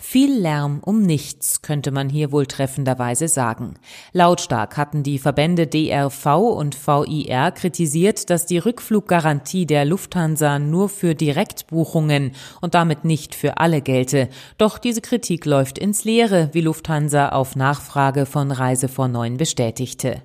Viel Lärm um nichts, könnte man hier wohl treffenderweise sagen. Lautstark hatten die Verbände DRV und VIR kritisiert, dass die Rückfluggarantie der Lufthansa nur für Direktbuchungen und damit nicht für alle gelte. Doch diese Kritik läuft ins Leere, wie Lufthansa auf Nachfrage von Reise vor Neun bestätigte.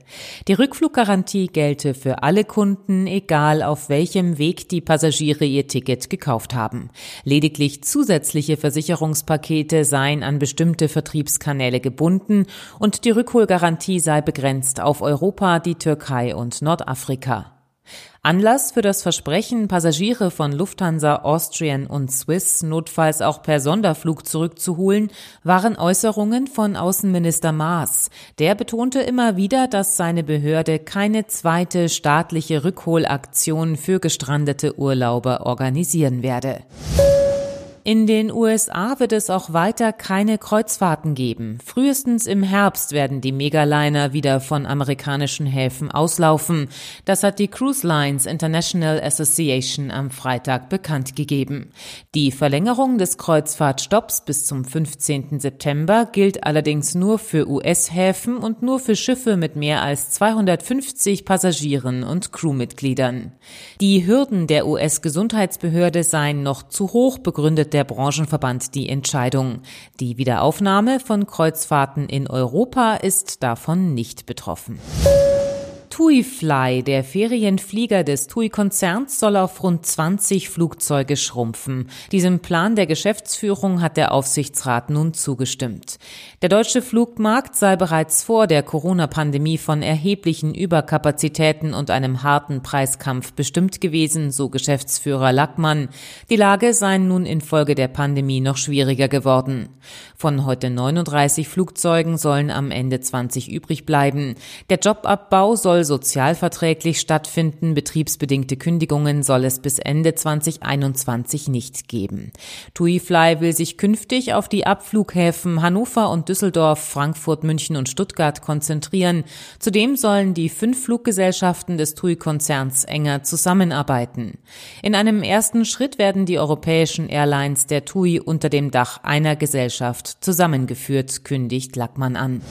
Die Rückfluggarantie gelte für alle Kunden, egal auf welchem Weg die Passagiere ihr Ticket gekauft haben. Lediglich zusätzliche Versicherungspakete Pakete seien an bestimmte Vertriebskanäle gebunden und die Rückholgarantie sei begrenzt auf Europa, die Türkei und Nordafrika. Anlass für das Versprechen, Passagiere von Lufthansa, Austrian und Swiss notfalls auch per Sonderflug zurückzuholen, waren Äußerungen von Außenminister Maas. Der betonte immer wieder, dass seine Behörde keine zweite staatliche Rückholaktion für gestrandete Urlauber organisieren werde. In den USA wird es auch weiter keine Kreuzfahrten geben. Frühestens im Herbst werden die Megaliner wieder von amerikanischen Häfen auslaufen. Das hat die Cruise Lines International Association am Freitag bekannt gegeben. Die Verlängerung des Kreuzfahrtstopps bis zum 15. September gilt allerdings nur für US-Häfen und nur für Schiffe mit mehr als 250 Passagieren und Crewmitgliedern. Die Hürden der US-Gesundheitsbehörde seien noch zu hoch begründet der Branchenverband die Entscheidung. Die Wiederaufnahme von Kreuzfahrten in Europa ist davon nicht betroffen. TUI-Fly, der Ferienflieger des TUI-Konzerns, soll auf rund 20 Flugzeuge schrumpfen. Diesem Plan der Geschäftsführung hat der Aufsichtsrat nun zugestimmt. Der deutsche Flugmarkt sei bereits vor der Corona-Pandemie von erheblichen Überkapazitäten und einem harten Preiskampf bestimmt gewesen, so Geschäftsführer Lackmann. Die Lage sei nun infolge der Pandemie noch schwieriger geworden. Von heute 39 Flugzeugen sollen am Ende 20 übrig bleiben. Der Jobabbau soll sozialverträglich stattfinden. Betriebsbedingte Kündigungen soll es bis Ende 2021 nicht geben. TuiFly will sich künftig auf die Abflughäfen Hannover und Düsseldorf, Frankfurt, München und Stuttgart konzentrieren. Zudem sollen die fünf Fluggesellschaften des TUI-Konzerns enger zusammenarbeiten. In einem ersten Schritt werden die europäischen Airlines der TUI unter dem Dach einer Gesellschaft zusammengeführt, kündigt Lackmann an.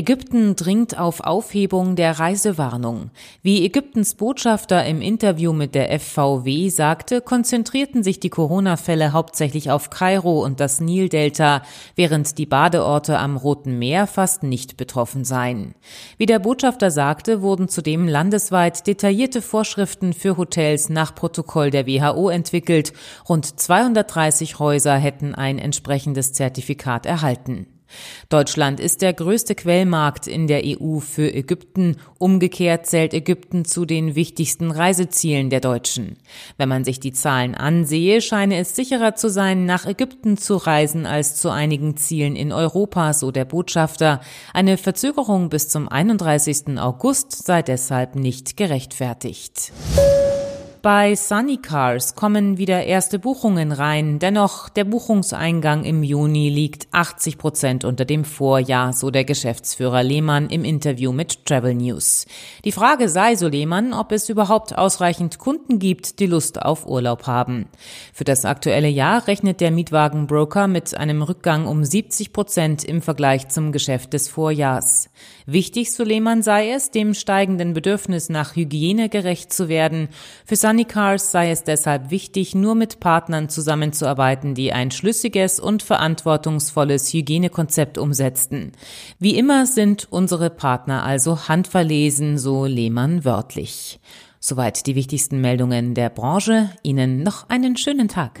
Ägypten dringt auf Aufhebung der Reisewarnung. Wie Ägyptens Botschafter im Interview mit der FVW sagte, konzentrierten sich die Corona-Fälle hauptsächlich auf Kairo und das Nildelta, während die Badeorte am Roten Meer fast nicht betroffen seien. Wie der Botschafter sagte, wurden zudem landesweit detaillierte Vorschriften für Hotels nach Protokoll der WHO entwickelt. Rund 230 Häuser hätten ein entsprechendes Zertifikat erhalten. Deutschland ist der größte Quellmarkt in der EU für Ägypten. Umgekehrt zählt Ägypten zu den wichtigsten Reisezielen der Deutschen. Wenn man sich die Zahlen ansehe, scheine es sicherer zu sein, nach Ägypten zu reisen als zu einigen Zielen in Europa, so der Botschafter. Eine Verzögerung bis zum 31. August sei deshalb nicht gerechtfertigt. Bei Sunny Cars kommen wieder erste Buchungen rein. Dennoch, der Buchungseingang im Juni liegt 80 Prozent unter dem Vorjahr, so der Geschäftsführer Lehmann im Interview mit Travel News. Die Frage sei, so Lehmann, ob es überhaupt ausreichend Kunden gibt, die Lust auf Urlaub haben. Für das aktuelle Jahr rechnet der Mietwagenbroker mit einem Rückgang um 70 Prozent im Vergleich zum Geschäft des Vorjahrs. Wichtig, so Lehmann, sei es, dem steigenden Bedürfnis nach Hygiene gerecht zu werden. Für Sunnycars sei es deshalb wichtig, nur mit Partnern zusammenzuarbeiten, die ein schlüssiges und verantwortungsvolles Hygienekonzept umsetzten. Wie immer sind unsere Partner also handverlesen, so Lehmann wörtlich. Soweit die wichtigsten Meldungen der Branche. Ihnen noch einen schönen Tag.